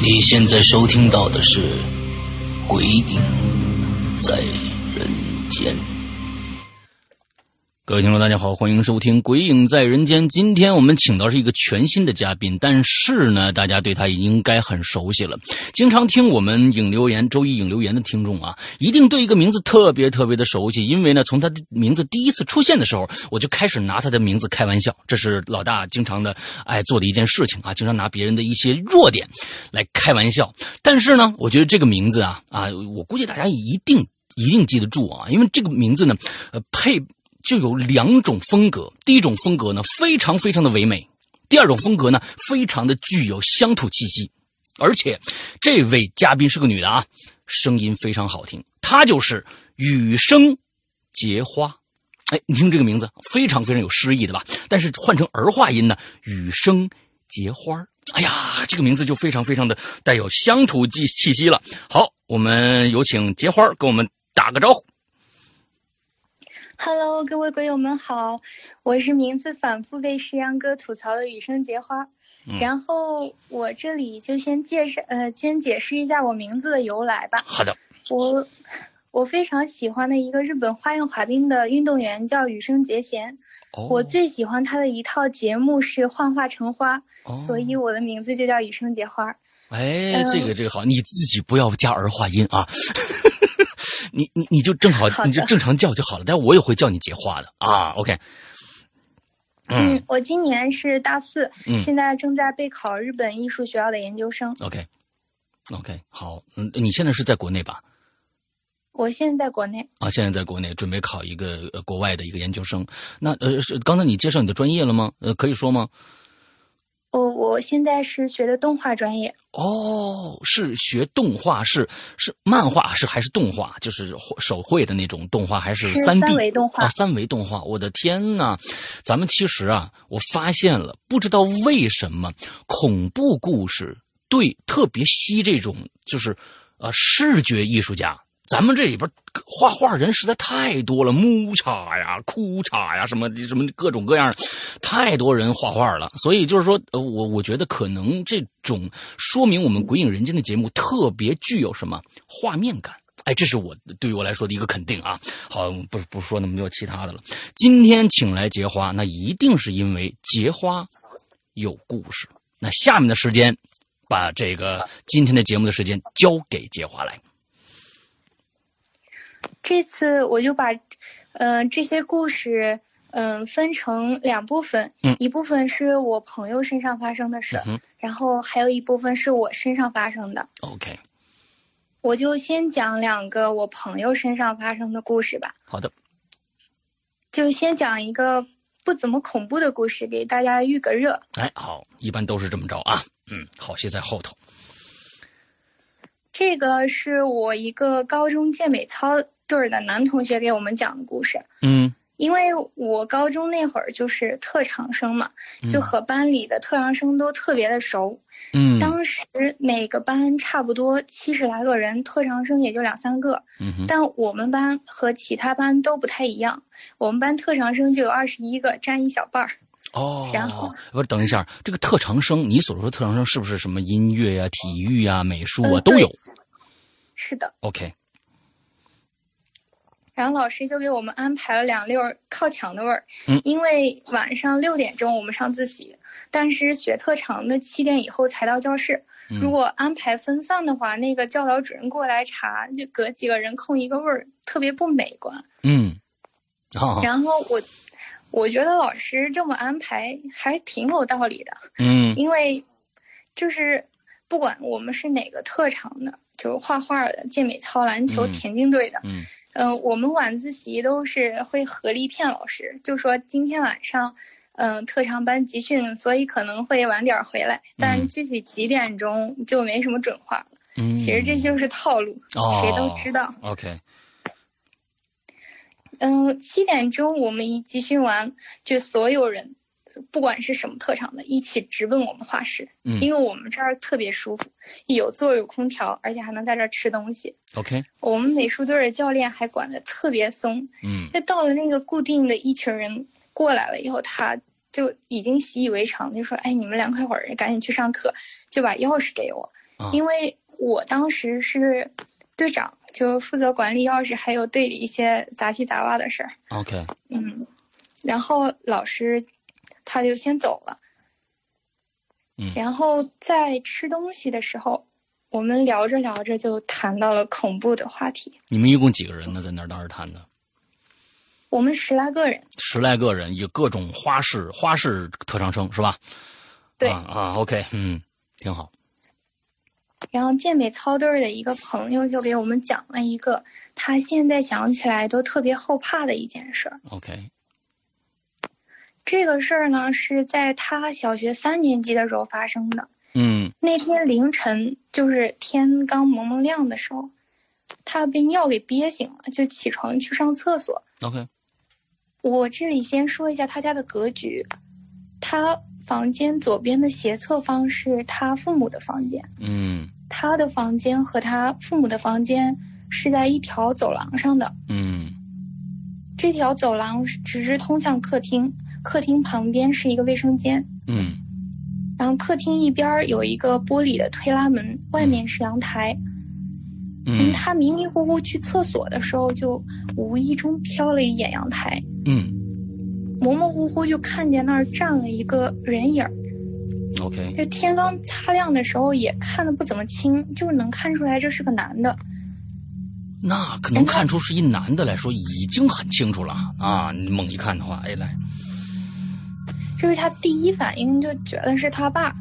你现在收听到的是《鬼影在人间》。各位听众，大家好，欢迎收听《鬼影在人间》。今天我们请到是一个全新的嘉宾，但是呢，大家对他应该很熟悉了。经常听我们影留言、周一影留言的听众啊，一定对一个名字特别特别的熟悉，因为呢，从他的名字第一次出现的时候，我就开始拿他的名字开玩笑。这是老大经常的爱做的一件事情啊，经常拿别人的一些弱点来开玩笑。但是呢，我觉得这个名字啊啊，我估计大家一定一定记得住啊，因为这个名字呢，呃，配。就有两种风格，第一种风格呢非常非常的唯美，第二种风格呢非常的具有乡土气息，而且这位嘉宾是个女的啊，声音非常好听，她就是雨声结花。哎，你听这个名字非常非常有诗意的吧？但是换成儿化音呢，雨声结花。哎呀，这个名字就非常非常的带有乡土气气息了。好，我们有请结花跟我们打个招呼。Hello，各位鬼友们好，我是名字反复被石阳哥吐槽的雨生结花。然后我这里就先介绍，呃，先解释一下我名字的由来吧。好的。我我非常喜欢的一个日本花样滑冰的运动员叫羽生结弦。哦。我最喜欢他的一套节目是《幻化成花》，所以我的名字就叫羽生结花。哎，这个这个好，你自己不要加儿化音啊。你你你就正好，你就正常叫就好了。但是我也会叫你结花的啊。OK。嗯，我今年是大四，现在正在备考日本艺术学校的研究生。OK。OK，好，嗯，你现在是在国内吧？我现在在国内。啊，现在在国内准备考一个呃国外的一个研究生。那呃，是刚才你介绍你的专业了吗？呃，可以说吗？我我现在是学的动画专业哦，是学动画，是是漫画，是还是动画？就是手绘的那种动画，还是三 D 维动画？啊，三维动画！我的天呐，咱们其实啊，我发现了，不知道为什么恐怖故事对特别吸这种，就是呃视觉艺术家。咱们这里边画画人实在太多了，木叉呀、哭叉呀，什么什么各种各样，太多人画画了。所以就是说，呃，我我觉得可能这种说明我们《鬼影人间》的节目特别具有什么画面感。哎，这是我对于我来说的一个肯定啊。好，不不说那么多其他的了。今天请来结花，那一定是因为结花有故事。那下面的时间，把这个今天的节目的时间交给结花来。这次我就把，嗯，这些故事，嗯，分成两部分，一部分是我朋友身上发生的事，然后还有一部分是我身上发生的。OK，我就先讲两个我朋友身上发生的故事吧。好的，就先讲一个不怎么恐怖的故事，给大家预个热。哎，好，一般都是这么着啊。嗯，好戏在后头。这个是我一个高中健美操。队儿的男同学给我们讲的故事，嗯，因为我高中那会儿就是特长生嘛，就和班里的特长生都特别的熟，嗯，当时每个班差不多七十来个人，特长生也就两三个，嗯但我们班和其他班都不太一样，我们班特长生就有二十一个，占一小半儿，哦，然后不是等一下，这个特长生，你所说的特长生是不是什么音乐呀、体育呀、美术啊都有？是的，OK。然后老师就给我们安排了两溜靠墙的位儿，因为晚上六点钟我们上自习，但是学特长的七点以后才到教室。如果安排分散的话，那个教导主任过来查，就隔几个人空一个位儿，特别不美观。嗯，然后我我觉得老师这么安排还挺有道理的。嗯，因为就是不管我们是哪个特长的，就是画画的、健美操、篮球、田径队的，嗯，嗯，我们晚自习都是会合力骗老师，就说今天晚上，嗯，特长班集训，所以可能会晚点回来，但是具体几点钟就没什么准话了。嗯，其实这就是套路，谁都知道。OK。嗯，七点钟我们一集训完，就所有人，不管是什么特长的，一起直奔我们画室。嗯，因为我们这儿特别舒服，有座有空调，而且还能在这儿吃东西。OK，我们美术队的教练还管得特别松。嗯，那到了那个固定的一群人过来了以后，他就已经习以为常，就说：“哎，你们凉快会儿，赶紧去上课。”就把钥匙给我，因为我当时是队长。就负责管理钥匙，还有队里一些杂七杂八的事儿。OK，嗯，然后老师他就先走了。嗯，然后在吃东西的时候，我们聊着聊着就谈到了恐怖的话题。你们一共几个人呢？在那儿当时谈的？我们十来个人。十来个人，有各种花式花式特长生是吧？对啊，OK，嗯，挺好。然后健美操队的一个朋友就给我们讲了一个他现在想起来都特别后怕的一件事儿。OK，这个事儿呢是在他小学三年级的时候发生的。嗯，那天凌晨就是天刚蒙蒙亮的时候，他被尿给憋醒了，就起床去上厕所。OK，我这里先说一下他家的格局，他。房间左边的斜侧方是他父母的房间，嗯，他的房间和他父母的房间是在一条走廊上的，嗯，这条走廊直直通向客厅，客厅旁边是一个卫生间，嗯，然后客厅一边有一个玻璃的推拉门，外面是阳台，嗯，他迷迷糊糊去厕所的时候，就无意中瞟了一眼阳台，嗯。模模糊糊就看见那儿站了一个人影儿。OK，这天刚擦亮的时候也看的不怎么清，就能看出来这是个男的。那可能看出是一男的来说已经很清楚了啊！你猛一看的话，哎来，这是他第一反应就觉得是他爸，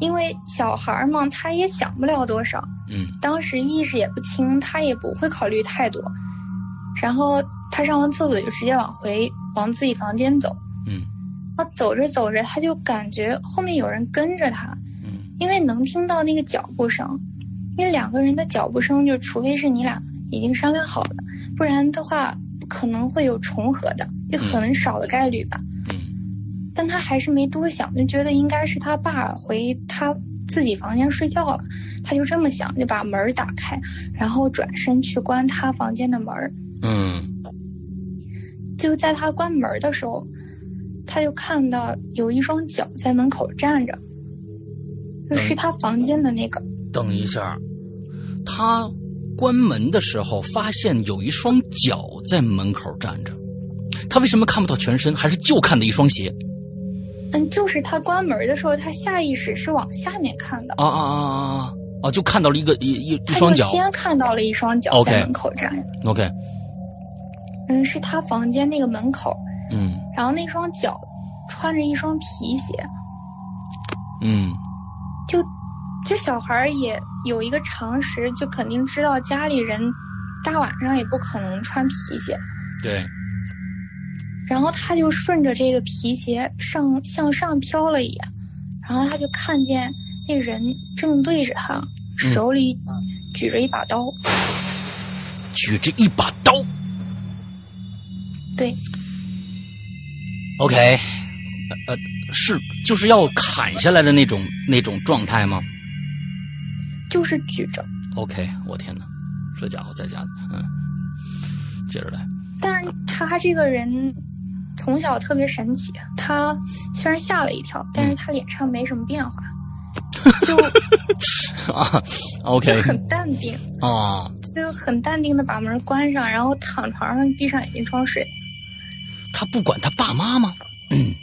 因为小孩嘛，他也想不了多少。嗯，当时意识也不清，他也不会考虑太多。然后他上完厕所就直接往回。往自己房间走，嗯，他，走着走着，他就感觉后面有人跟着他，嗯，因为能听到那个脚步声，因为两个人的脚步声，就除非是你俩已经商量好了，不然的话可能会有重合的，就很少的概率吧，嗯，但他还是没多想，就觉得应该是他爸回他自己房间睡觉了，他就这么想，就把门打开，然后转身去关他房间的门，嗯。就在他关门的时候，他就看到有一双脚在门口站着，就是他房间的那个。等一下，他关门的时候发现有一双脚在门口站着，他为什么看不到全身，还是就看到一双鞋？嗯，就是他关门的时候，他下意识是往下面看的。啊啊啊啊啊！就看到了一个一一一双脚。先看到了一双脚在门口站。OK。嗯，是他房间那个门口，嗯，然后那双脚穿着一双皮鞋，嗯，就就小孩也有一个常识，就肯定知道家里人大晚上也不可能穿皮鞋，对，然后他就顺着这个皮鞋上向上飘了一眼，然后他就看见那人正对着他，手里举着一把刀，举着一把刀。对，OK，呃，是就是要砍下来的那种那种状态吗？就是举着。OK，我天哪，这家伙在家，嗯，接着来。但是他这个人从小特别神奇，他虽然吓了一跳，但是他脸上没什么变化，就啊，OK，很淡定。啊，就很淡定的把门关上，然后躺床上闭上眼睛装睡。他不管他爸妈吗？嗯，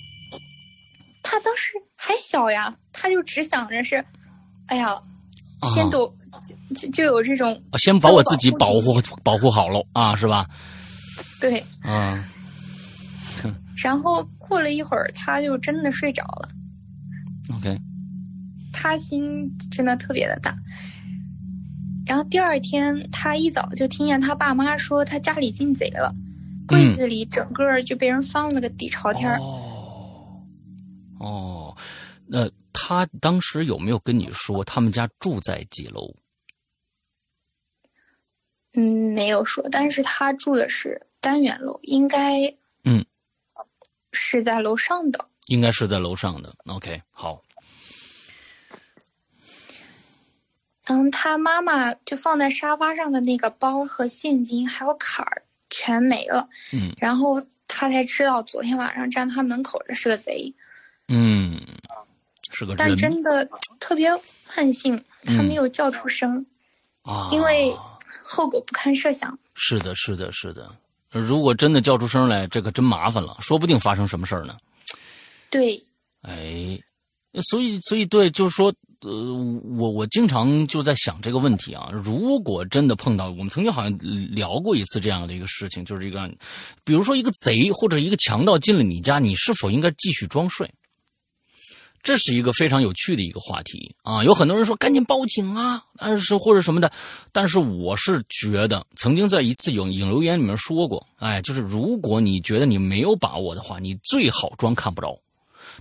他当时还小呀，他就只想着是，哎呀，先走，就就有这种，先把我自己保护保护好喽啊，是吧？对，嗯。然后过了一会儿，他就真的睡着了。OK。他心真的特别的大。然后第二天，他一早就听见他爸妈说他家里进贼了，柜子里整个就被人翻了个底朝天。哦，哦，那他当时有没有跟你说他们家住在几楼？嗯，没有说，但是他住的是单元楼，应该嗯是在楼上的，应该是在楼上的。OK，好。嗯，他妈妈就放在沙发上的那个包和现金还有卡儿全没了。嗯，然后他才知道昨天晚上站他门口的是个贼。嗯，是个但真的特别万幸，他没有叫出声啊，因为后果不堪设想。是的，是的，是的。如果真的叫出声来，这可真麻烦了，说不定发生什么事儿呢。对。哎，所以，所以，对，就是说。呃，我我经常就在想这个问题啊。如果真的碰到，我们曾经好像聊过一次这样的一个事情，就是这个，比如说一个贼或者一个强盗进了你家，你是否应该继续装睡？这是一个非常有趣的一个话题啊。有很多人说赶紧报警啊，但是或者什么的，但是我是觉得，曾经在一次影影留言里面说过，哎，就是如果你觉得你没有把握的话，你最好装看不着。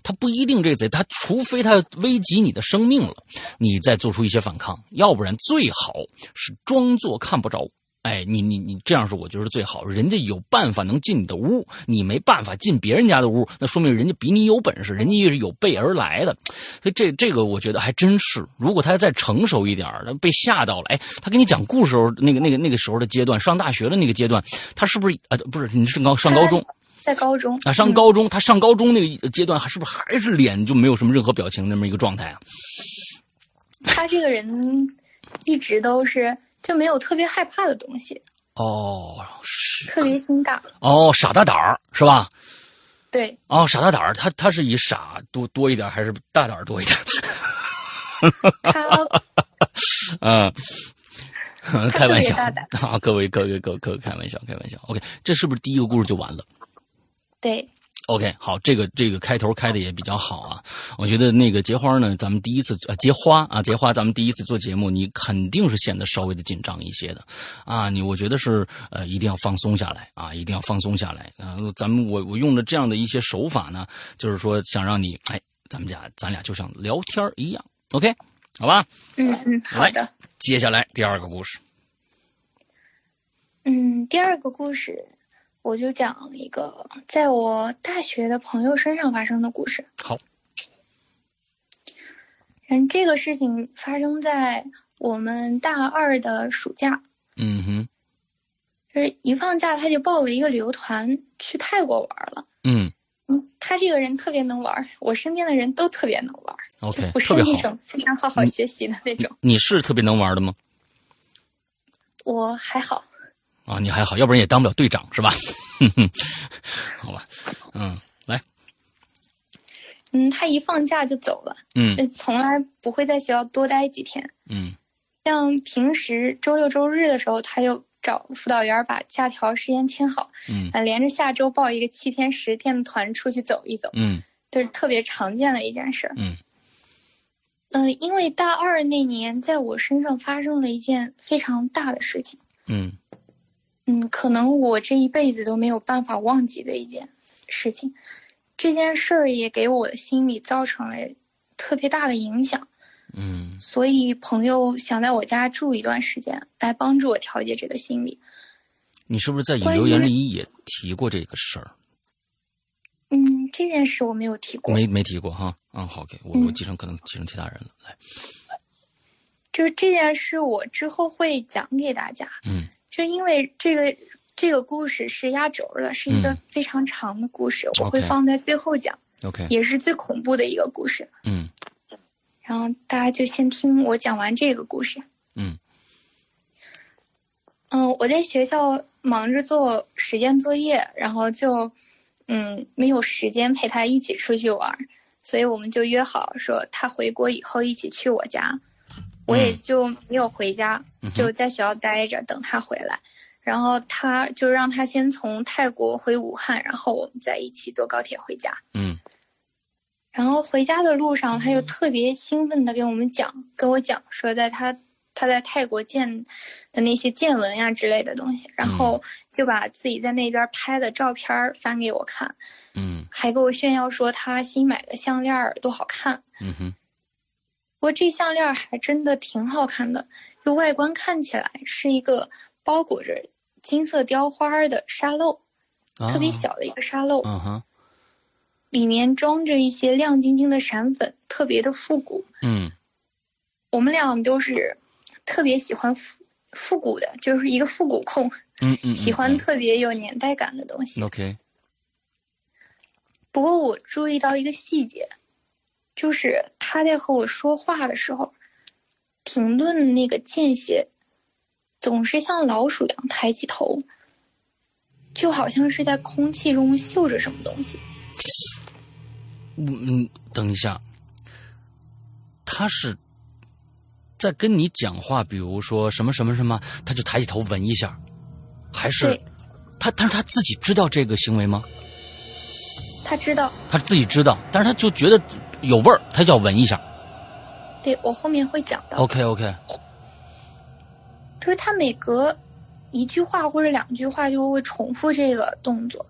他不一定这贼，他除非他危及你的生命了，你再做出一些反抗，要不然最好是装作看不着。哎，你你你这样是我觉得最好。人家有办法能进你的屋，你没办法进别人家的屋，那说明人家比你有本事，人家也是有备而来的。所以这这个我觉得还真是。如果他再成熟一点，被吓到了，哎，他给你讲故事时候那个那个那个时候的阶段，上大学的那个阶段，他是不是啊？不是，你是高上高中。在高中啊，上高中，他上高中那个阶段，还是不是还是脸就没有什么任何表情那么一个状态啊？他这个人一直都是就没有特别害怕的东西哦，是特别心大哦，傻大胆儿是吧？对哦，傻大胆儿，他他是以傻多多一点，还是大胆儿多一点？他 嗯，开玩笑啊，各位各位各位各位开玩笑开玩笑。OK，这是不是第一个故事就完了？对，OK，好，这个这个开头开的也比较好啊。我觉得那个结花呢，咱们第一次呃结花啊结花，咱们第一次做节目，你肯定是显得稍微的紧张一些的啊。你我觉得是呃一定要放松下来啊，一定要放松下来啊。咱们我我用的这样的一些手法呢，就是说想让你哎，咱们俩咱俩就像聊天一样，OK，好吧？嗯嗯，好的。接下来第二个故事。嗯，第二个故事。我就讲一个在我大学的朋友身上发生的故事。好，嗯，这个事情发生在我们大二的暑假。嗯哼，就是一放假他就报了一个旅游团去泰国玩了。嗯嗯，他这个人特别能玩，我身边的人都特别能玩。OK，不是那种非常好好学习的那种。你是特别能玩的吗？我还好。啊，你还好，要不然也当不了队长是吧？好吧，嗯，来，嗯，他一放假就走了，嗯，从来不会在学校多待几天，嗯，像平时周六周日的时候，他就找辅导员把假条时间签好，嗯，连着下周报一个七天十天的团出去走一走，嗯，这是特别常见的一件事，嗯，嗯，因为大二那年在我身上发生了一件非常大的事情，嗯。嗯，可能我这一辈子都没有办法忘记的一件事情，这件事儿也给我的心理造成了特别大的影响。嗯，所以朋友想在我家住一段时间，来帮助我调节这个心理。你是不是在留言里也提过这个事儿？嗯，这件事我没有提过。没没提过哈？嗯，好给我我继承可能继承其他人了。来，就是这件事，我之后会讲给大家。嗯。就因为这个这个故事是压轴的，是一个非常长的故事，我会放在最后讲。OK，也是最恐怖的一个故事。嗯，然后大家就先听我讲完这个故事。嗯，嗯，我在学校忙着做实验作业，然后就嗯没有时间陪他一起出去玩，所以我们就约好说他回国以后一起去我家。我也就没有回家，就在学校待着等他回来，然后他就让他先从泰国回武汉，然后我们再一起坐高铁回家。嗯，然后回家的路上，他又特别兴奋的给我们讲，跟我讲说，在他他在泰国见的那些见闻呀之类的东西，然后就把自己在那边拍的照片翻给我看，嗯，还给我炫耀说他新买的项链多好看，嗯哼，不过这项链还真的挺好看的，就外观看起来是一个包裹着金色雕花的沙漏，特别小的一个沙漏，嗯哼。里面装着一些亮晶晶的闪粉，特别的复古。嗯，我们俩都是特别喜欢复复古的，就是一个复古控。嗯嗯，喜欢特别有年代感的东西。OK。不过我注意到一个细节，就是他在和我说话的时候，评论那个间歇，总是像老鼠一样抬起头，就好像是在空气中嗅着什么东西。嗯，等一下，他是在跟你讲话，比如说什么什么什么，他就抬起头闻一下，还是他？但是他自己知道这个行为吗？他知道，他自己知道，但是他就觉得有味儿，他叫闻一下。对我后面会讲到。OK OK，就是他每隔一句话或者两句话就会重复这个动作。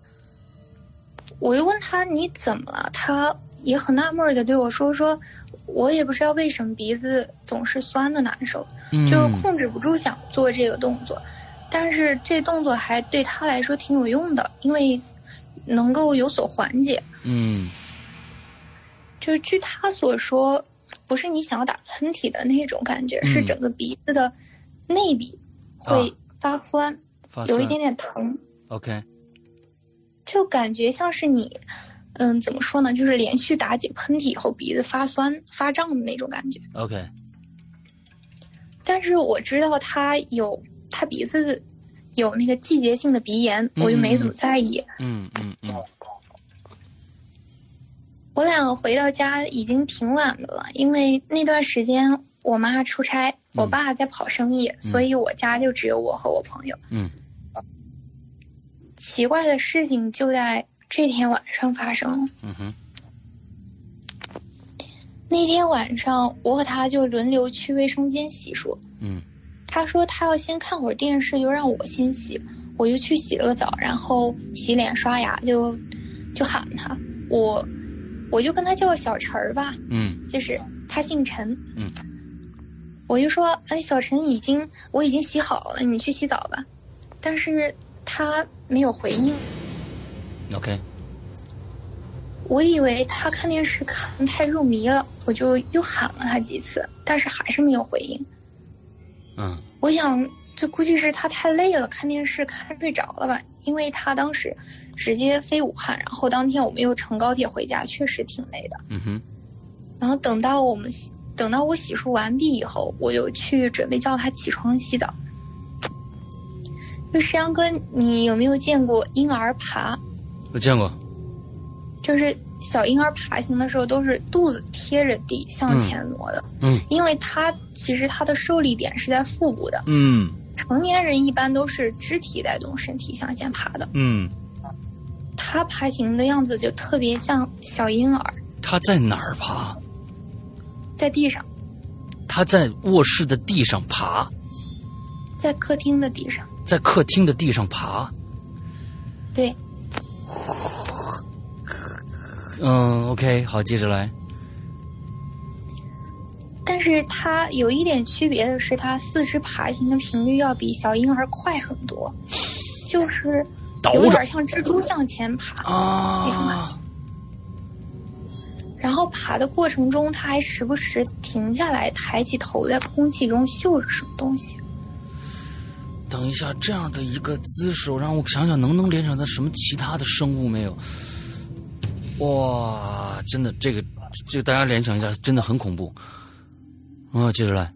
我就问他你怎么了？他也很纳闷的对我说：“说我也不知道为什么鼻子总是酸的难受，就是控制不住想做这个动作，但是这动作还对他来说挺有用的，因为能够有所缓解。”嗯，就是据他所说，不是你想要打喷嚏的那种感觉，是整个鼻子的内壁会发酸，有一点点疼。OK。就感觉像是你，嗯，怎么说呢？就是连续打几个喷嚏以后，鼻子发酸发胀的那种感觉。OK。但是我知道他有他鼻子有那个季节性的鼻炎，我就没怎么在意。嗯嗯嗯。我俩回到家已经挺晚的了，因为那段时间我妈出差，我爸在跑生意，所以我家就只有我和我朋友。嗯。奇怪的事情就在这天晚上发生。嗯哼。那天晚上，我和他就轮流去卫生间洗漱。嗯。他说他要先看会儿电视，就让我先洗。我就去洗了个澡，然后洗脸刷牙，就就喊他。我我就跟他叫小陈儿吧。嗯。就是他姓陈。嗯。我就说：“哎，小陈，已经我已经洗好了，你去洗澡吧。”但是。他没有回应。OK。我以为他看电视看太入迷了，我就又喊了他几次，但是还是没有回应。嗯。我想，这估计是他太累了，看电视看睡着了吧？因为他当时直接飞武汉，然后当天我们又乘高铁回家，确实挺累的。嗯哼。然后等到我们等到我洗漱完毕以后，我就去准备叫他起床洗澡。就石阳哥，你有没有见过婴儿爬？我见过。就是小婴儿爬行的时候，都是肚子贴着地向前挪的。嗯。因为他其实他的受力点是在腹部的。嗯。成年人一般都是肢体带动身体向前爬的。嗯。他爬行的样子就特别像小婴儿。他在哪儿爬？在地上。他在卧室的地上爬。在客厅的地上。在客厅的地上爬，对，嗯，OK，好，接着来。但是它有一点区别的是，它四肢爬行的频率要比小婴儿快很多，就是有点像蜘蛛向前爬那种感觉。然后爬的过程中，它还时不时停下来，抬起头，在空气中嗅着什么东西。等一下，这样的一个姿势，让我想想能不能联想到什么其他的生物没有？哇，真的，这个，这个大家联想一下，真的很恐怖。啊，接着来，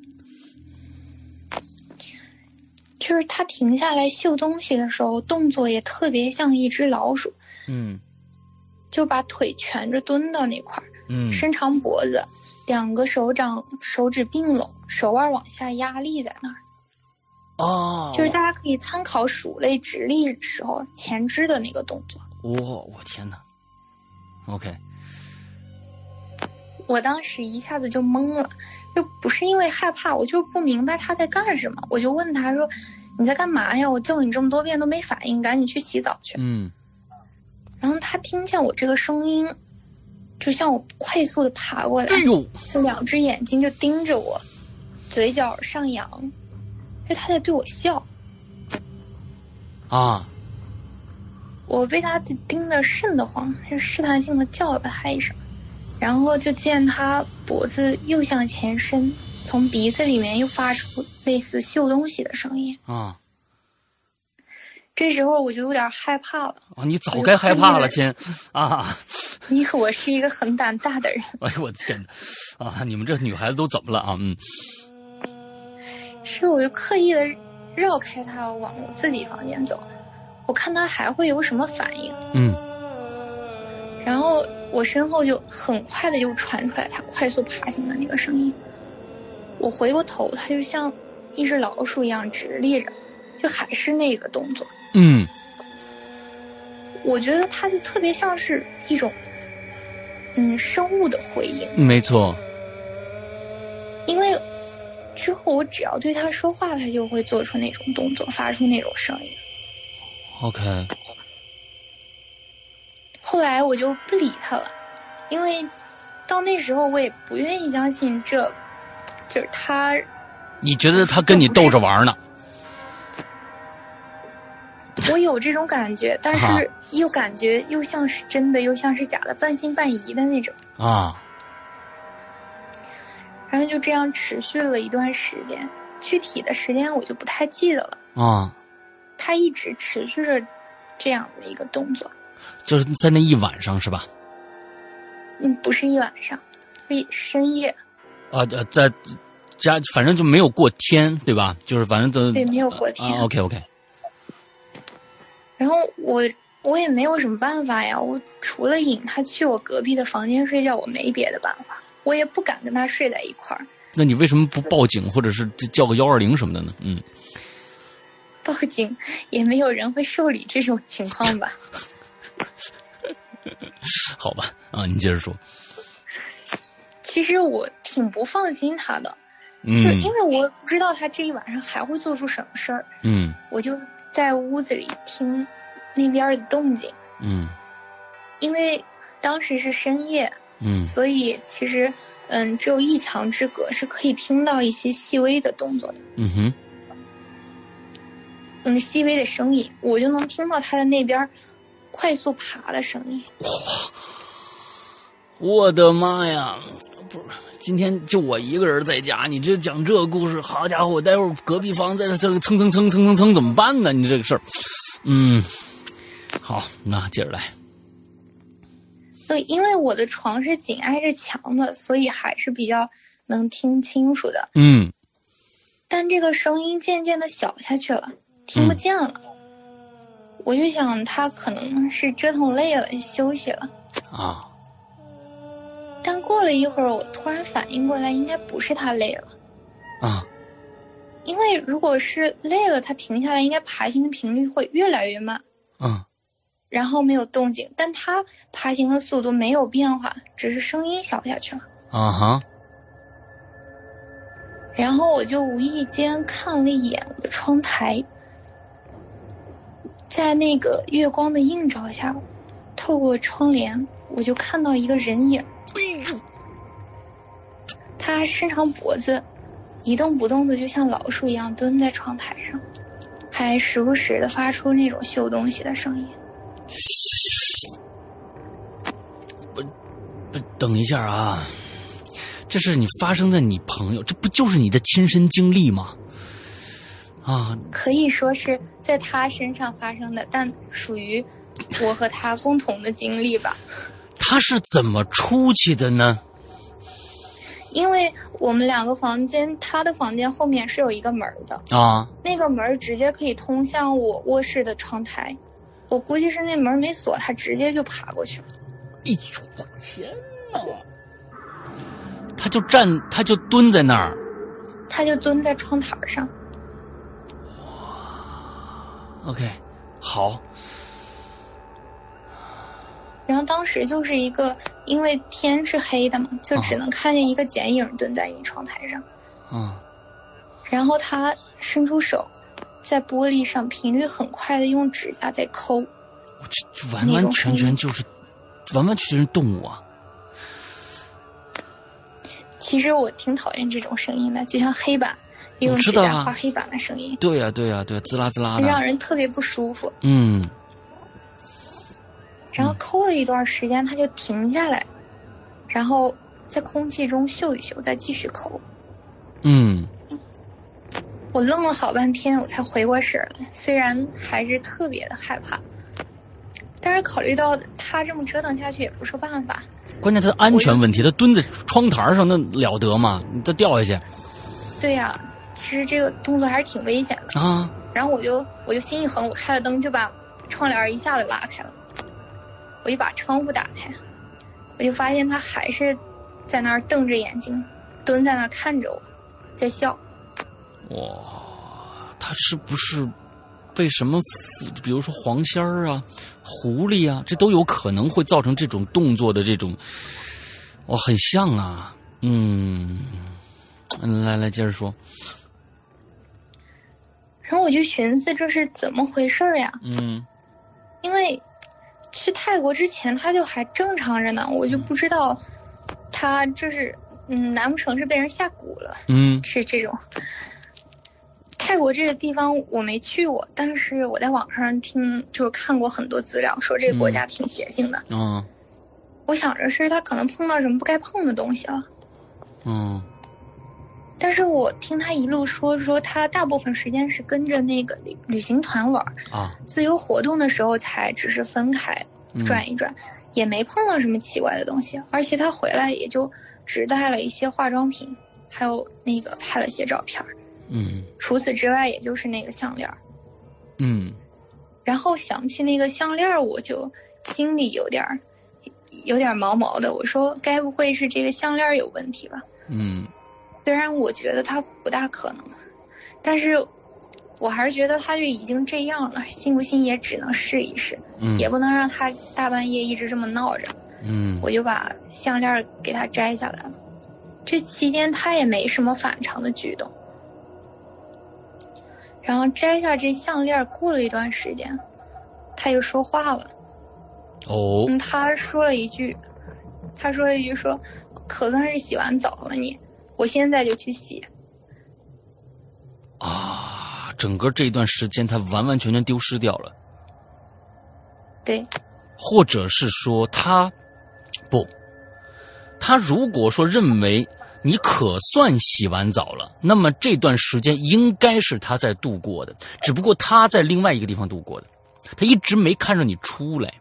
就是他停下来嗅东西的时候，动作也特别像一只老鼠。嗯，就把腿蜷着蹲到那块儿，嗯，伸长脖子，两个手掌手指并拢，手腕往下压立在那儿。哦，就是大家可以参考鼠类直立时候前肢的那个动作。哇，我天哪！OK，我当时一下子就懵了，就不是因为害怕，我就不明白他在干什么。我就问他说：“你在干嘛呀？我叫你这么多遍都没反应，赶紧去洗澡去。”嗯。然后他听见我这个声音，就向我快速的爬过来，哎呦，两只眼睛就盯着我，嘴角上扬，就他在对我笑。啊！我被他盯得瘆得慌，就试探性的叫了他一声。然后就见他脖子又向前伸，从鼻子里面又发出类似嗅东西的声音啊。这时候我就有点害怕了啊！你早该害怕了，亲啊！因为我是一个很胆大的人。哎呦我的天哪！啊，你们这女孩子都怎么了啊？嗯，是我就刻意的绕开他，往我自己房间走，我看他还会有什么反应。嗯，然后。我身后就很快的就传出来它快速爬行的那个声音，我回过头，它就像一只老鼠一样直立着，就还是那个动作。嗯，我觉得他就特别像是一种，嗯，生物的回应。没错。因为之后我只要对他说话，他就会做出那种动作，发出那种声音。OK。后来我就不理他了，因为到那时候我也不愿意相信这，就是他。你觉得他跟你逗着玩呢？我有这种感觉，但是又感觉又像是真的，又像是假的，半信半疑的那种。啊。然后就这样持续了一段时间，具体的时间我就不太记得了。啊。他一直持续着这样的一个动作。就是在那一晚上是吧？嗯，不是一晚上，是深夜。啊呃，在家反正就没有过天，对吧？就是反正都对，没有过天。OK OK。然后我我也没有什么办法呀，我除了引他去我隔壁的房间睡觉，我没别的办法。我也不敢跟他睡在一块儿。那你为什么不报警，或者是叫个幺二零什么的呢？嗯。报警也没有人会受理这种情况吧。好吧，啊，你接着说。其实我挺不放心他的，就因为我不知道他这一晚上还会做出什么事儿。嗯，我就在屋子里听那边的动静。嗯，因为当时是深夜。嗯，所以其实，嗯，只有一墙之隔是可以听到一些细微的动作的。嗯哼，嗯，细微的声音，我就能听到他的那边。快速爬的声音，哇！我的妈呀！不是，今天就我一个人在家，你这讲这个故事，好家伙，我待会儿隔壁房在这这蹭蹭蹭蹭蹭蹭怎么办呢？你这个事儿，嗯，好，那接着来。对，因为我的床是紧挨着墙的，所以还是比较能听清楚的。嗯，但这个声音渐渐的小下去了，听不见了。我就想他可能是折腾累了休息了，啊。但过了一会儿，我突然反应过来，应该不是他累了，啊。因为如果是累了，他停下来，应该爬行的频率会越来越慢，嗯。然后没有动静，但他爬行的速度没有变化，只是声音小下去了。啊哈。然后我就无意间看了一眼我的窗台。在那个月光的映照下，透过窗帘，我就看到一个人影。他伸长脖子，一动不动的，就像老鼠一样蹲在窗台上，还时不时的发出那种嗅东西的声音。不，不，等一下啊！这是你发生在你朋友，这不就是你的亲身经历吗？啊，可以说是在他身上发生的，但属于我和他共同的经历吧。他是怎么出去的呢？因为我们两个房间，他的房间后面是有一个门的啊，那个门直接可以通向我卧室的窗台。我估计是那门没锁，他直接就爬过去了。哎呦我天哪！他就站，他就蹲在那儿，他就蹲在窗台上。OK，好。然后当时就是一个，因为天是黑的嘛，就只能看见一个剪影蹲在你窗台上。嗯。然后他伸出手，在玻璃上频率很快的用指甲在抠。这这完完全全就是，完完全全是动物啊！其实我挺讨厌这种声音的，就像黑板用指甲画黑板的声音。对呀对呀对，滋啦滋啦的，让人特别不舒服。嗯。然后抠了一段时间，他就停下来，然后在空气中嗅一嗅，再继续抠。嗯。我愣了好半天，我才回过神来。虽然还是特别的害怕，但是考虑到他这么折腾下去也不是办法。关键他的安全问题，他蹲在窗台上，那了得吗？他掉下去。对呀，其实这个动作还是挺危险的啊。然后我就我就心一横，我开了灯，就把窗帘一下子拉开了。我一把窗户打开，我就发现他还是在那儿瞪着眼睛，蹲在那儿看着我，在笑。哇，他是不是被什么，比如说黄仙儿啊、狐狸啊，这都有可能会造成这种动作的这种，哇，很像啊，嗯，来来接着说。然后我就寻思这是怎么回事呀？嗯，因为去泰国之前他就还正常着呢，我就不知道他这是嗯，难不成是被人下蛊了？嗯，是这种。泰国这个地方我没去过，但是我在网上听就是看过很多资料，说这个国家挺邪性的。嗯，我想着是他可能碰到什么不该碰的东西了。嗯，但是我听他一路说说，他大部分时间是跟着那个旅旅行团玩啊，自由活动的时候才只是分开转一转，也没碰到什么奇怪的东西，而且他回来也就只带了一些化妆品，还有那个拍了些照片。嗯，除此之外，也就是那个项链嗯，然后想起那个项链我就心里有点有点毛毛的。我说，该不会是这个项链有问题吧？嗯，虽然我觉得他不大可能，但是我还是觉得他就已经这样了，信不信也只能试一试，嗯，也不能让他大半夜一直这么闹着。嗯，我就把项链给他摘下来了。这期间他也没什么反常的举动。然后摘下这项链，过了一段时间，他就说话了。哦，嗯，他说了一句，他说了一句说，可算是洗完澡了你，我现在就去洗。啊，整个这段时间他完完全全丢失掉了。对，或者是说他，不，他如果说认为。你可算洗完澡了，那么这段时间应该是他在度过的，只不过他在另外一个地方度过的，他一直没看着你出来。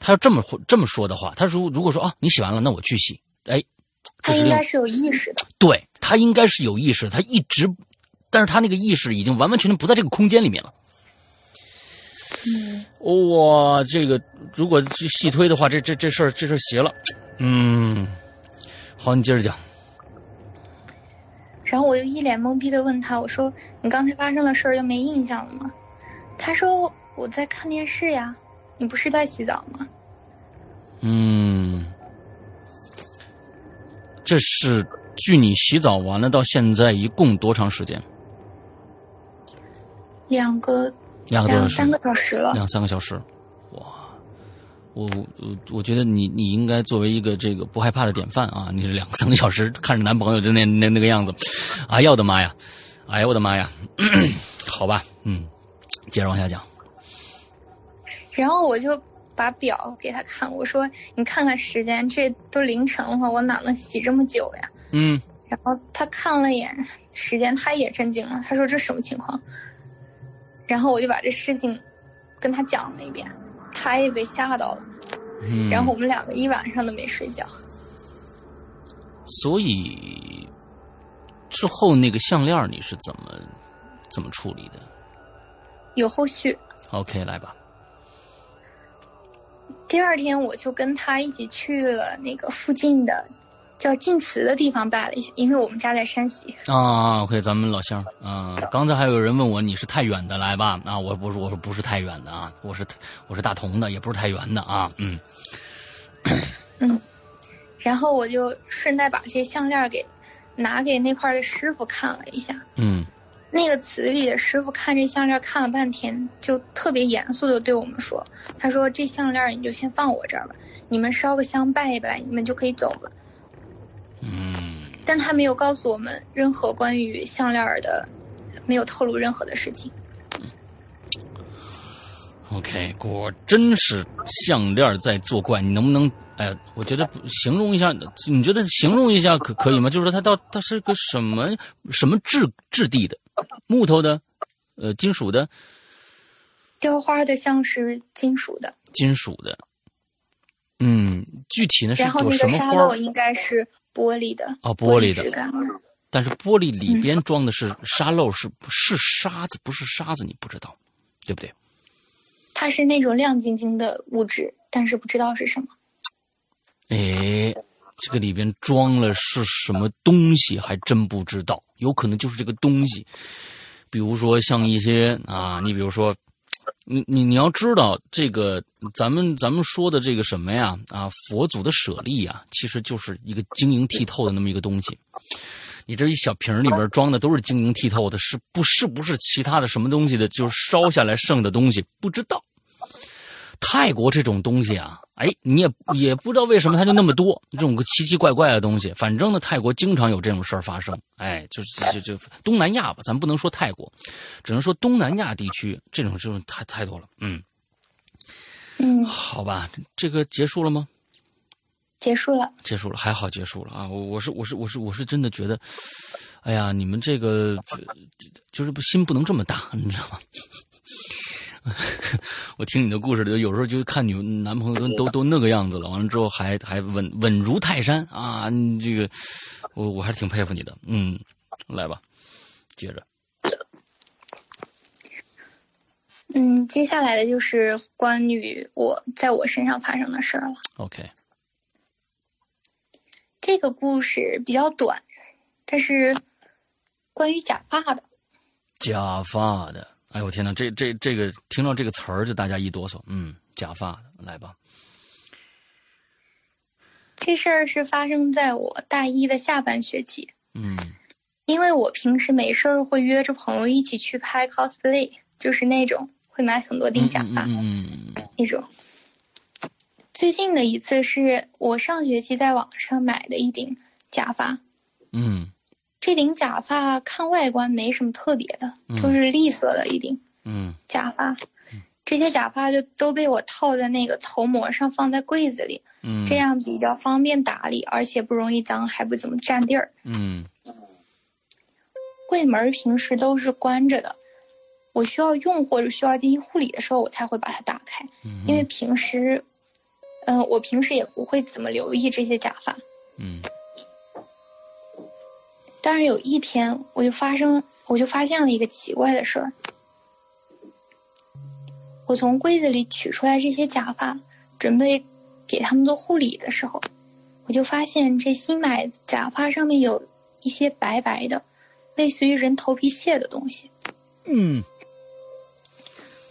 他要这么这么说的话，他说如果说啊，你洗完了，那我去洗，哎，他应该是有意识的，对他应该是有意识，他一直，但是他那个意识已经完完全全不在这个空间里面了。嗯，哇，这个如果细推的话，这这这事儿这事儿邪了，嗯。好，你接着讲。然后我就一脸懵逼的问他：“我说你刚才发生的事儿又没印象了吗？”他说：“我在看电视呀，你不是在洗澡吗？”嗯，这是距你洗澡完了到现在一共多长时间？两个，两个三个小时了。两三个小时。哇我我我觉得你你应该作为一个这个不害怕的典范啊！你是两三个小时看着男朋友就那那那个样子，哎呀我的妈呀，哎呀我的妈呀，好吧，嗯，接着往下讲。然后我就把表给他看，我说你看看时间，这都凌晨了，我哪能洗这么久呀？嗯。然后他看了眼时间，他也震惊了，他说这什么情况？然后我就把这事情跟他讲了一遍。他也被吓到了，然后我们两个一晚上都没睡觉。所以之后那个项链你是怎么怎么处理的？有后续。OK，来吧。第二天我就跟他一起去了那个附近的叫晋祠的地方拜了一下，因为我们家在山西啊。OK，咱们老乡啊。刚才还有人问我你是太原的来吧？啊，我不是，我说不是太原的啊，我是我是大同的，也不是太原的啊。嗯嗯，然后我就顺带把这项链给拿给那块的师傅看了一下。嗯，那个祠里的师傅看这项链看了半天，就特别严肃的对我们说：“他说这项链你就先放我这儿吧，你们烧个香拜一拜，你们就可以走了。”嗯，但他没有告诉我们任何关于项链的，没有透露任何的事情。OK，果真是项链在作怪。你能不能，哎，我觉得形容一下，你觉得形容一下可可以吗？就是说它到它是个什么什么质质地的，木头的，呃，金属的，雕花的像是金属的，金属的。嗯，具体呢是做什么花？应该是。玻璃的哦，玻璃的，但是玻璃里边装的是沙漏，是是沙子，不是沙子，你不知道，对不对？它是那种亮晶晶的物质，但是不知道是什么。哎，这个里边装了是什么东西，还真不知道，有可能就是这个东西，比如说像一些啊，你比如说。你你你要知道，这个咱们咱们说的这个什么呀？啊，佛祖的舍利啊，其实就是一个晶莹剔透的那么一个东西。你这一小瓶里边装的都是晶莹剔透的，是不是不是其他的什么东西的？就是烧下来剩的东西，不知道。泰国这种东西啊。哎，你也也不知道为什么它就那么多这种个奇奇怪怪的东西。反正呢，泰国经常有这种事儿发生。哎，就是就就东南亚吧，咱不能说泰国，只能说东南亚地区这种这种太太多了。嗯嗯，好吧，这个结束了吗？结束了，结束了，还好结束了啊！我我是我是我是我是真的觉得，哎呀，你们这个就是不心不能这么大，你知道吗？我听你的故事里，有时候就看你男朋友都都都那个样子了，完了之后还还稳稳如泰山啊！你这个，我我还是挺佩服你的。嗯，来吧，接着。嗯，接下来的就是关于我在我身上发生的事儿了。OK，这个故事比较短，它是关于假发的。假发的。哎呦我天哪，这这这个听到这个词儿就大家一哆嗦。嗯，假发来吧。这事儿是发生在我大一的下半学期。嗯，因为我平时没事儿会约着朋友一起去拍 cosplay，就是那种会买很多顶假发，嗯那种。最近的一次是我上学期在网上买的一顶假发。嗯。这顶假发看外观没什么特别的，就是绿色的一顶嗯假发。这些假发就都被我套在那个头膜上，放在柜子里，嗯这样比较方便打理，而且不容易脏，还不怎么占地儿。嗯，柜门平时都是关着的，我需要用或者需要进行护理的时候，我才会把它打开。因为平时，嗯，我平时也不会怎么留意这些假发。嗯。但是有一天，我就发生，我就发现了一个奇怪的事儿。我从柜子里取出来这些假发，准备给他们做护理的时候，我就发现这新买假发上面有一些白白的，类似于人头皮屑的东西。嗯。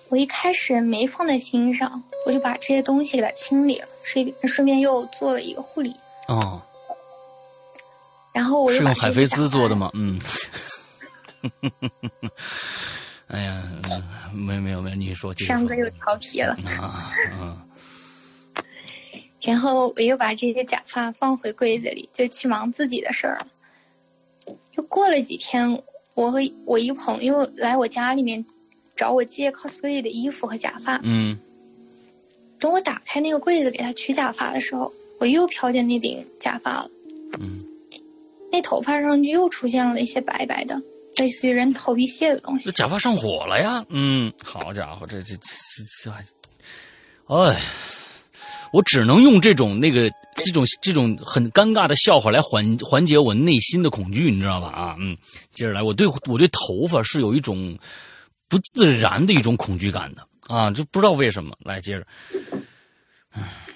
我一开始没放在心上，我就把这些东西给它清理了，顺顺便又做了一个护理。哦。然后我是用海飞丝做的吗？嗯，哎呀，没没有没有，你说。山哥又调皮了啊！嗯。然后我又把这些假发放回柜子里，就去忙自己的事儿了。又过了几天，我和我一个朋友来我家里面找我借 cosplay 的衣服和假发。嗯。等我打开那个柜子给他取假发的时候，我又瞟见那顶假发了。嗯。那头发上就又出现了一些白白的，类似于人头皮屑的东西。那假发上火了呀！嗯，好家伙，这这这这这，哎，我只能用这种那个这种这种很尴尬的笑话来缓缓解我内心的恐惧，你知道吧？啊，嗯，接着来，我对我对头发是有一种不自然的一种恐惧感的啊，就不知道为什么。来，接着，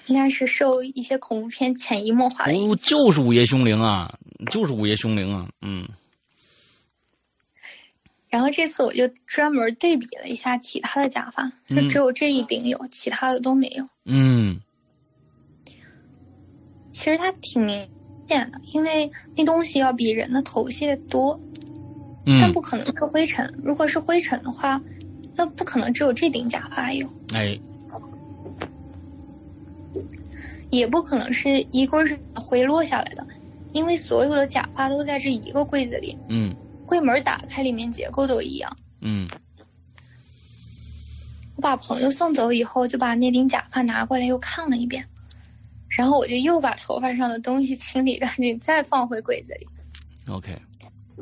应该是受一些恐怖片潜移默化的影响。就是午夜凶铃啊，就是午夜凶铃啊，嗯。然后这次我就专门对比了一下其他的假发，就只有这一顶有，其他的都没有。嗯。其实它挺明显的，因为那东西要比人的头屑多，但不可能是灰尘。如果是灰尘的话，那不可能只有这顶假发有。哎。也不可能是一棍儿回落下来的，因为所有的假发都在这一个柜子里。嗯。柜门打开，里面结构都一样。嗯，我把朋友送走以后，就把那顶假发拿过来又看了一遍，然后我就又把头发上的东西清理干净，再放回柜子里。OK。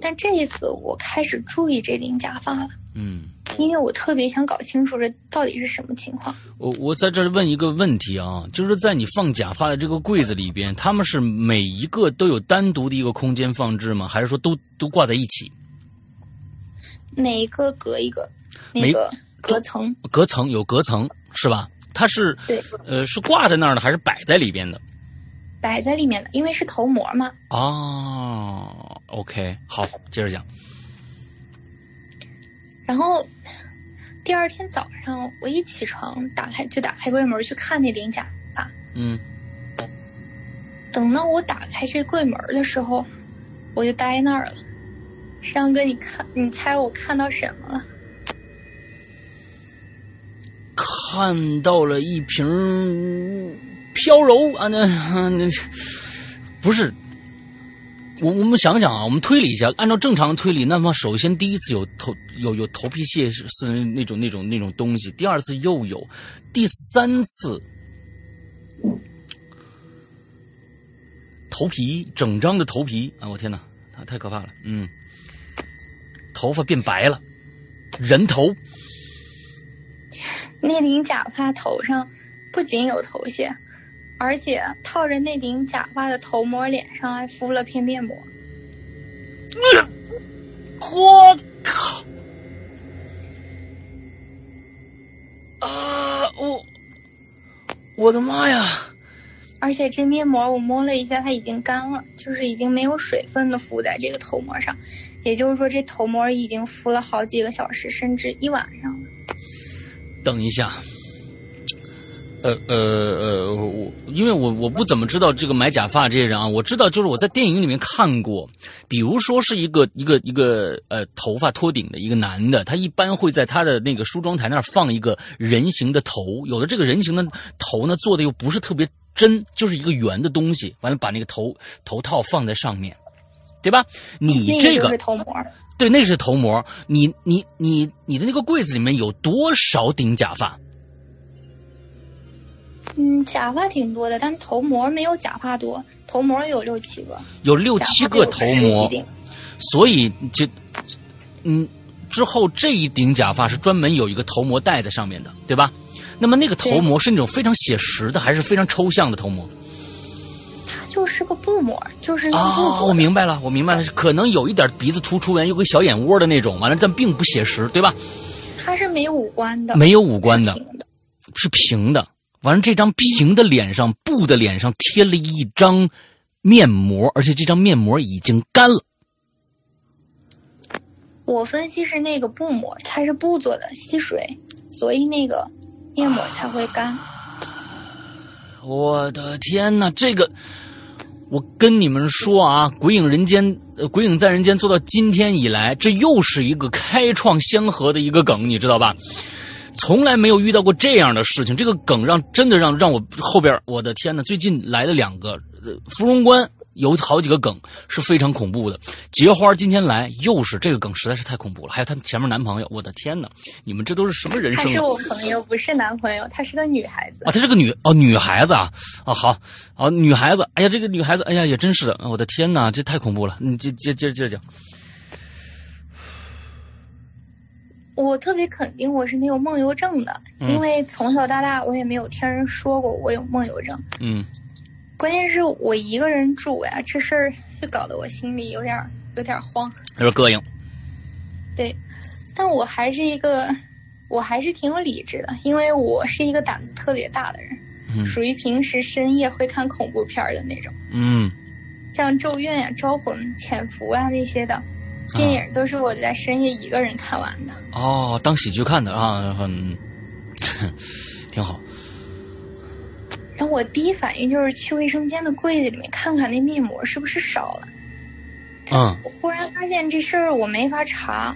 但这一次我开始注意这顶假发了。嗯，因为我特别想搞清楚这到底是什么情况。我我在这问一个问题啊，就是在你放假发的这个柜子里边，他们是每一个都有单独的一个空间放置吗？还是说都都挂在一起？每一个隔一个，那个隔层，隔层有隔层是吧？它是对，呃，是挂在那儿的还是摆在里边的？摆在里面的，因为是头膜嘛。哦，OK，好，接着讲。然后第二天早上，我一起床，打开就打开柜门去看那顶假发。嗯。等到我打开这柜门的时候，我就呆那儿了。山哥，你看，你猜我看到什么了？看到了一瓶飘柔啊，那那不是我。我们想想啊，我们推理一下，按照正常的推理，那么首先第一次有头有有头皮屑是那种那种那种东西，第二次又有，第三次头皮整张的头皮啊！我天哪，太可怕了，嗯。头发变白了，人头。那顶假发头上不仅有头屑，而且套着那顶假发的头膜脸上还敷了片面膜。我靠！啊，我我的妈呀！而且这面膜我摸了一下，它已经干了，就是已经没有水分的敷在这个头膜上。也就是说，这头膜已经敷了好几个小时，甚至一晚上了。等一下，呃呃呃，我因为我我不怎么知道这个买假发这些人啊，我知道就是我在电影里面看过，比如说是一个一个一个呃头发托顶的一个男的，他一般会在他的那个梳妆台那儿放一个人形的头，有的这个人形的头呢做的又不是特别真，就是一个圆的东西，完了把那个头头套放在上面。对吧？你这个是头模，对，那是头模。你你你你的那个柜子里面有多少顶假发？嗯，假发挺多的，但头模没有假发多。头模有六七个，有六七个头模，所以就嗯，之后这一顶假发是专门有一个头模戴在上面的，对吧？那么那个头模是那种非常写实的，还是非常抽象的头模？它？就是个布膜，就是用布做。我明白了，我明白了，可能有一点鼻子突出，完有个小眼窝的那种，完了但并不写实，对吧？它是没有五官的，没有五官的，是平的。完了，这张平的脸上，布的脸上贴了一张面膜，而且这张面膜已经干了。我分析是那个布膜，它是布做的，吸水，所以那个面膜才会干。我的天哪，这个！我跟你们说啊，《鬼影人间》呃，《鬼影在人间》做到今天以来，这又是一个开创先河的一个梗，你知道吧？从来没有遇到过这样的事情，这个梗让真的让让我后边，我的天呐，最近来了两个。芙蓉关有好几个梗是非常恐怖的。结花今天来又是这个梗，实在是太恐怖了。还有她前面男朋友，我的天哪！你们这都是什么人生？他是我朋友，不是男朋友，她是个女孩子啊。她是个女哦，女孩子啊啊好啊，女孩子。哎呀，这个女孩子，哎呀，也真是的。我的天哪，这太恐怖了。你接接接着接着讲。我特别肯定我是没有梦游症的，因为从小到大我也没有听人说过我有梦游症。嗯。关键是我一个人住呀，这事儿就搞得我心里有点有点慌，有点膈应。对，但我还是一个，我还是挺有理智的，因为我是一个胆子特别大的人。属于平时深夜会看恐怖片的那种。嗯，像《咒怨》呀、《招魂》、《潜伏》啊那些的电影，都是我在深夜一个人看完的。哦，当喜剧看的啊，很 挺好。然后我第一反应就是去卫生间的柜子里面看看那面膜是不是少了。嗯。我忽然发现这事儿我没法查，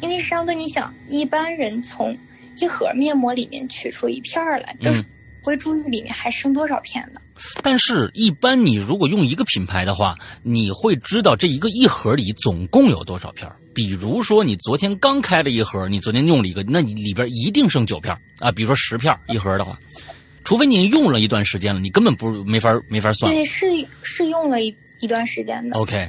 因为上哥，你想，一般人从一盒面膜里面取出一片来，都是会注意里面还剩多少片的。但是，一般你如果用一个品牌的话，你会知道这一个一盒里总共有多少片。比如说，你昨天刚开了一盒，你昨天用了一个，那你里边一定剩九片啊。比如说十片一盒的话。除非你用了一段时间了，你根本不没法没法算。对，是是用了一一段时间的。OK。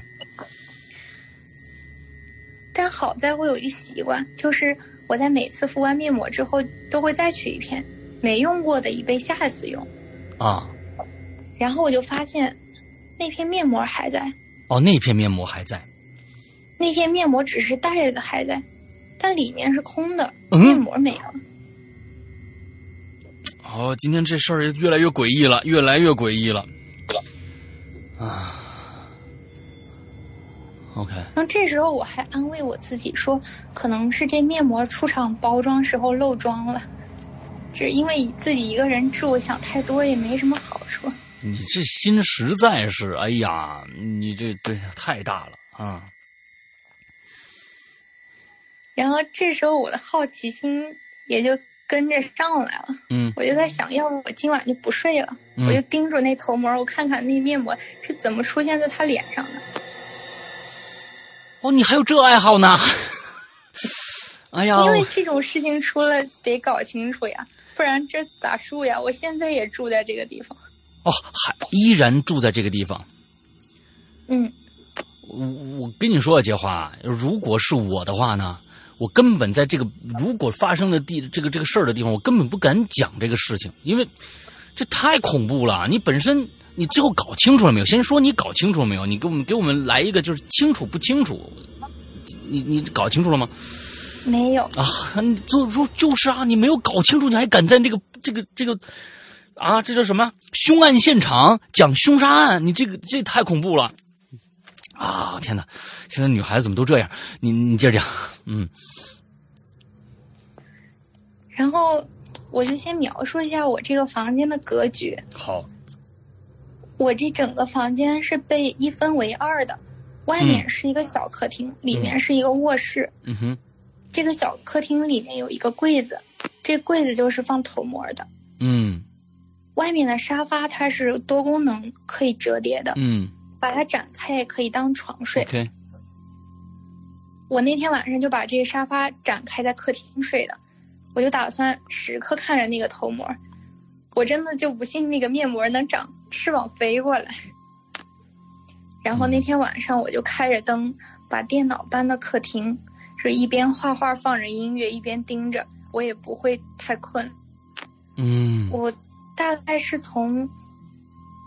但好在我有一习惯，就是我在每次敷完面膜之后都会再取一片没用过的，以备下一次用。啊。然后我就发现，那片面膜还在。哦，那片面膜还在。那片面膜只是袋子还在，但里面是空的，面膜没了。哦，今天这事儿越来越诡异了，越来越诡异了。啊，OK。然后这时候我还安慰我自己说，可能是这面膜出厂包装时候漏装了，只因为自己一个人住，想太多也没什么好处。你这心实在是，哎呀，你这这太大了啊！然后这时候我的好奇心也就。跟着上来了，嗯，我就在想，要不我今晚就不睡了，我就盯住那头膜，我看看那面膜是怎么出现在他脸上的。哦，你还有这爱好呢？哎呀，因为这种事情出了得搞清楚呀，不然这咋住呀？我现在也住在这个地方。哦，还依然住在这个地方。嗯，我我跟你说啊，杰华，如果是我的话呢？我根本在这个如果发生的地这个这个事儿的地方，我根本不敢讲这个事情，因为这太恐怖了。你本身你最后搞清楚了没有？先说你搞清楚了没有？你给我们给我们来一个就是清楚不清楚？你你搞清楚了吗？没有啊，你就说就是啊，你没有搞清楚，你还敢在这个这个这个啊，这叫什么凶案现场讲凶杀案？你这个这太恐怖了。啊天哪！现在女孩子怎么都这样？你你接着讲，嗯。然后我就先描述一下我这个房间的格局。好。我这整个房间是被一分为二的，外面是一个小客厅，里面是一个卧室。嗯哼。这个小客厅里面有一个柜子，这柜子就是放头膜的。嗯。外面的沙发它是多功能，可以折叠的。嗯。把它展开也可以当床睡。我那天晚上就把这个沙发展开在客厅睡的，我就打算时刻看着那个头膜，我真的就不信那个面膜能长翅膀飞过来。然后那天晚上我就开着灯，把电脑搬到客厅，是一边画画放着音乐，一边盯着，我也不会太困。嗯。我大概是从。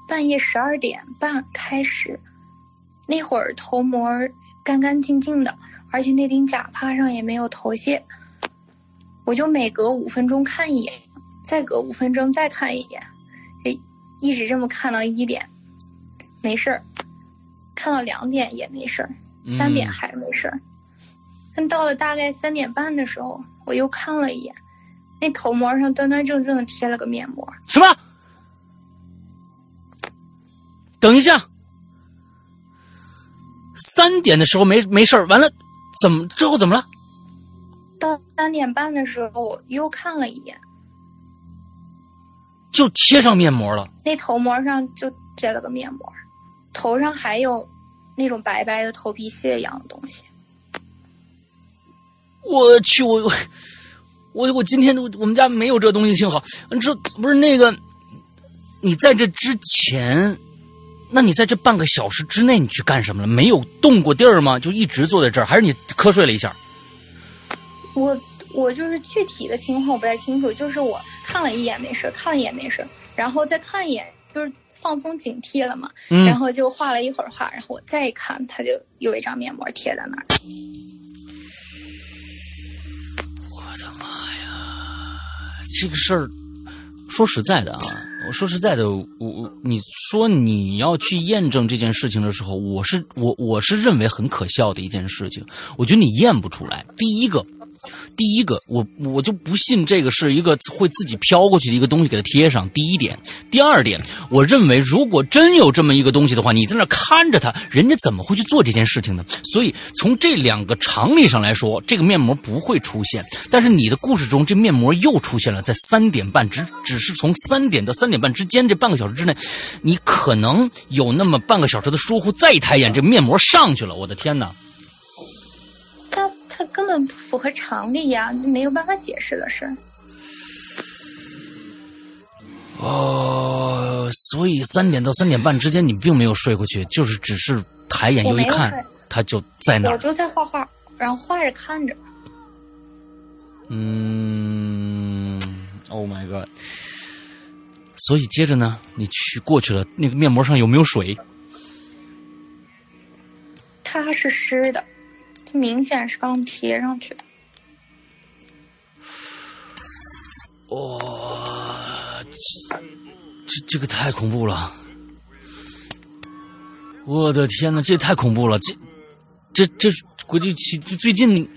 半夜十二点半开始，那会儿头膜干干净净的，而且那顶假发上也没有头屑。我就每隔五分钟看一眼，再隔五分钟再看一眼，哎，一直这么看到一点，没事儿；看到两点也没事儿，三点还没事儿。但到了大概三点半的时候，我又看了一眼，那头膜上端端正正的贴了个面膜。什么？等一下，三点的时候没没事儿完了，怎么之后怎么了？到三点半的时候我又看了一眼，就贴上面膜了。那头膜上就贴了个面膜，头上还有那种白白的头皮屑一样的东西。我去，我我我我今天我们家没有这东西，幸好。这不是那个，你在这之前。那你在这半个小时之内，你去干什么了？没有动过地儿吗？就一直坐在这儿，还是你瞌睡了一下？我我就是具体的情况我不太清楚，就是我看了一眼没事，看了一眼没事，然后再看一眼，就是放松警惕了嘛。嗯。然后就画了一会儿画，然后我再一看，他就有一张面膜贴在那儿。这个事儿，说实在的啊。我说实在的，我我你说你要去验证这件事情的时候，我是我我是认为很可笑的一件事情。我觉得你验不出来。第一个。第一个，我我就不信这个是一个会自己飘过去的一个东西，给它贴上。第一点，第二点，我认为如果真有这么一个东西的话，你在那看着它，人家怎么会去做这件事情呢？所以从这两个常理上来说，这个面膜不会出现。但是你的故事中，这面膜又出现了，在三点半之，只是从三点到三点半之间这半个小时之内，你可能有那么半个小时的疏忽，再一抬眼，这面膜上去了。我的天哪！它根本不符合常理呀，没有办法解释的事。哦，所以三点到三点半之间你并没有睡过去，就是只是抬眼又一看，他就在那儿。我就在画画，然后画着看着。嗯，Oh my god！所以接着呢，你去过去了，那个面膜上有没有水？它是湿的。这明显是刚贴上去的。哇，这这个太恐怖了！我的天呐，这太恐怖了！这这这估计这最近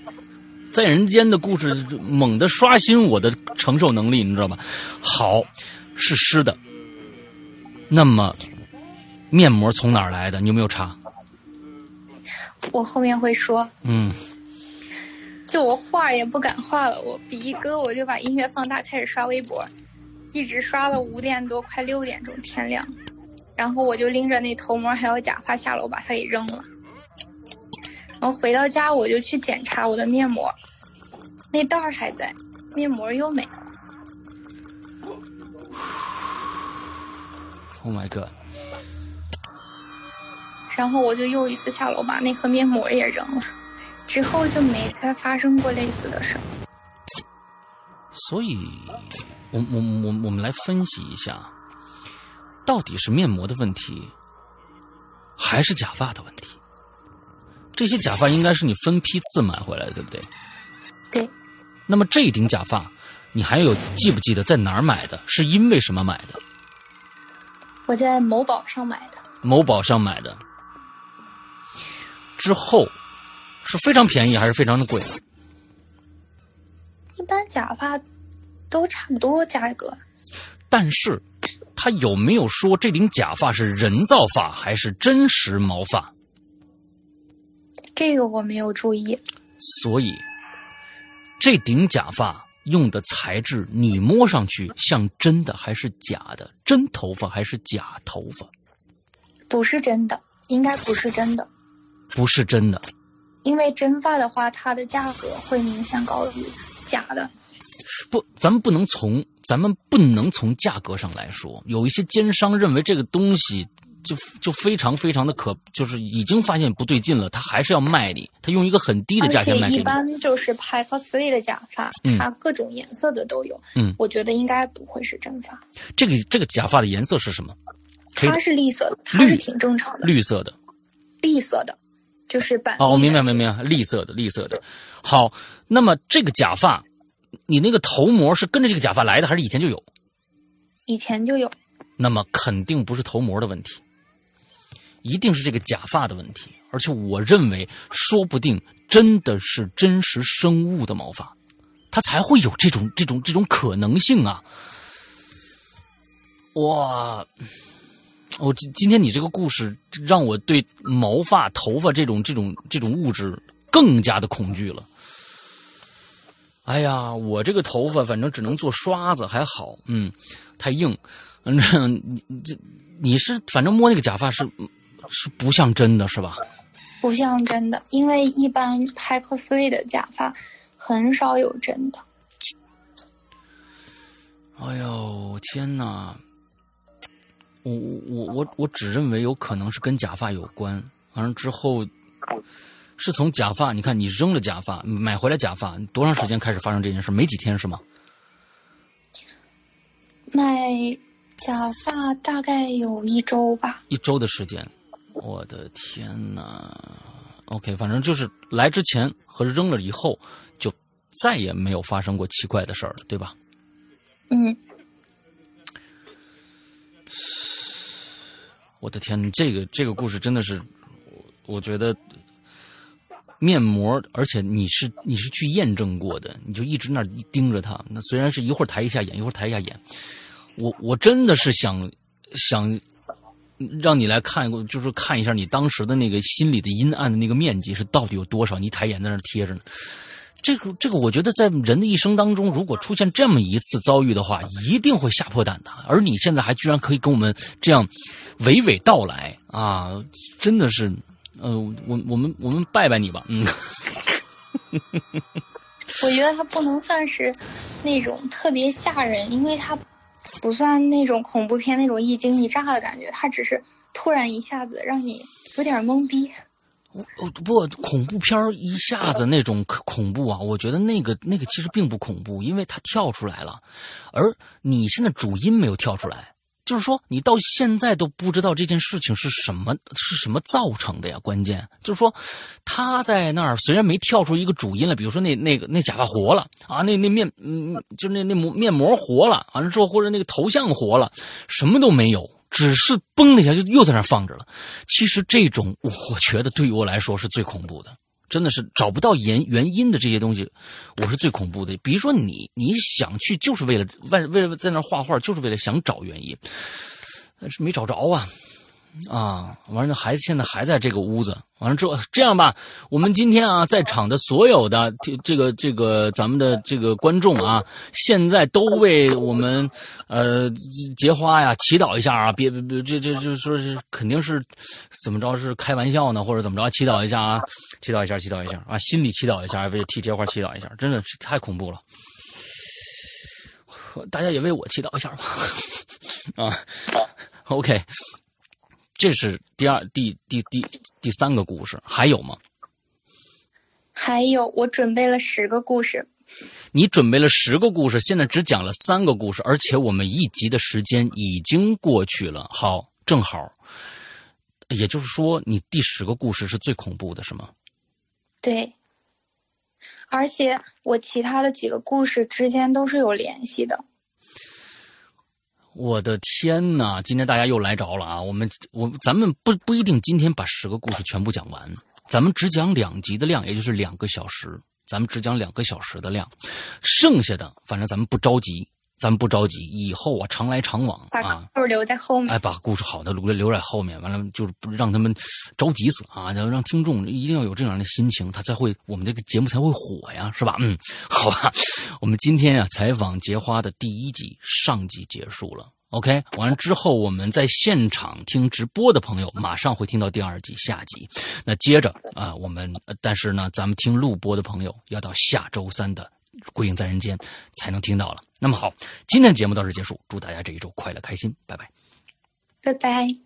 在人间的故事猛地刷新我的承受能力，你知道吧？好，是湿的。那么面膜从哪儿来的？你有没有查？我后面会说，嗯，就我画也不敢画了，我笔一搁，我就把音乐放大，开始刷微博，一直刷到五点多，快六点钟天亮，然后我就拎着那头膜还有假发下楼把它给扔了，然后回到家我就去检查我的面膜，那袋儿还在，面膜又没了。Oh my god！然后我就又一次下楼把那盒面膜也扔了，之后就没再发生过类似的事。所以，我我我我们来分析一下，到底是面膜的问题，还是假发的问题？这些假发应该是你分批次买回来的，对不对？对。那么这一顶假发，你还有记不记得在哪儿买的？是因为什么买的？我在某宝上买的。某宝上买的。之后是非常便宜还是非常的贵？一般假发都差不多价格。但是，他有没有说这顶假发是人造发还是真实毛发？这个我没有注意。所以，这顶假发用的材质，你摸上去像真的还是假的？真头发还是假头发？不是真的，应该不是真的。不是真的，因为真发的话，它的价格会明显高于假的。不，咱们不能从咱们不能从价格上来说。有一些奸商认为这个东西就就非常非常的可，就是已经发现不对劲了，他还是要卖你，他用一个很低的价钱卖给你。一般就是拍 cosplay 的假发，它各种颜色的都有。嗯，我觉得应该不会是真发。这个这个假发的颜色是什么？它是绿色的，它是挺正常的。绿色的，绿色的。就是板哦，我明白，明白，绿色的，绿色的。好，那么这个假发，你那个头模是跟着这个假发来的，还是以前就有？以前就有。那么肯定不是头模的问题，一定是这个假发的问题。而且我认为，说不定真的是真实生物的毛发，它才会有这种这种这种可能性啊！哇。我今今天你这个故事让我对毛发、头发这种这种这种物质更加的恐惧了。哎呀，我这个头发反正只能做刷子，还好，嗯，太硬。反正你这你是反正摸那个假发是是不像真的，是吧？不像真的，因为一般拍 cosplay 的假发很少有真的。哎呦天哪！我我我我只认为有可能是跟假发有关，完了之后是从假发，你看你扔了假发，买回来假发，多长时间开始发生这件事？没几天是吗？买假发大概有一周吧。一周的时间，我的天呐 OK，反正就是来之前和扔了以后，就再也没有发生过奇怪的事儿了，对吧？嗯。我的天，这个这个故事真的是，我觉得面膜，而且你是你是去验证过的，你就一直那盯着它。那虽然是一会儿抬一下眼，一会儿抬一下眼，我我真的是想想让你来看，就是看一下你当时的那个心里的阴暗的那个面积是到底有多少。你抬眼在那贴着呢。这个这个，我觉得在人的一生当中，如果出现这么一次遭遇的话，一定会吓破胆的。而你现在还居然可以跟我们这样娓娓道来啊，真的是，呃，我我们我们拜拜你吧，嗯。我觉得它不能算是那种特别吓人，因为它不算那种恐怖片那种一惊一乍的感觉，它只是突然一下子让你有点懵逼。我不恐怖片一下子那种恐怖啊，我觉得那个那个其实并不恐怖，因为它跳出来了，而你现在主音没有跳出来，就是说你到现在都不知道这件事情是什么是什么造成的呀。关键就是说他在那儿虽然没跳出一个主音来，比如说那那个那假发活了啊，那那面嗯就那那膜面膜活了，完了之后或者那个头像活了，什么都没有。只是嘣的一下就又在那放着了。其实这种，我觉得对于我来说是最恐怖的，真的是找不到原原因的这些东西，我是最恐怖的。比如说你你想去就是为了为为了在那画画，就是为了想找原因，但是没找着啊。啊，完了，孩子现在还在这个屋子。完了之后，这样吧，我们今天啊，在场的所有的这个这个咱们的这个观众啊，现在都为我们呃结花呀祈祷一下啊！别别别，这这这说是肯定是怎么着是开玩笑呢，或者怎么着？祈祷一下啊，祈祷一下，祈祷一下啊，心里祈祷一下，为替结花祈祷一下，真的是太恐怖了。大家也为我祈祷一下吧。啊，OK。这是第二、第第第第三个故事，还有吗？还有，我准备了十个故事。你准备了十个故事，现在只讲了三个故事，而且我们一集的时间已经过去了。好，正好，也就是说，你第十个故事是最恐怖的，是吗？对。而且我其他的几个故事之间都是有联系的。我的天呐！今天大家又来着了啊！我们我咱们不不一定今天把十个故事全部讲完，咱们只讲两集的量，也就是两个小时，咱们只讲两个小时的量，剩下的反正咱们不着急，咱们不着急，以后啊常来常往啊，故事留在后面，哎，把故事好的留留在后面，完了就是不让他们着急死啊，然后让听众一定要有这样的心情，他才会我们这个节目才会火呀，是吧？嗯，好吧。我们今天啊，采访结花的第一集上集结束了。OK，完了之后，我们在现场听直播的朋友马上会听到第二集下集。那接着啊，我们但是呢，咱们听录播的朋友要到下周三的《归影在人间》才能听到了。那么好，今天节目到这结束，祝大家这一周快乐开心，拜拜，拜拜。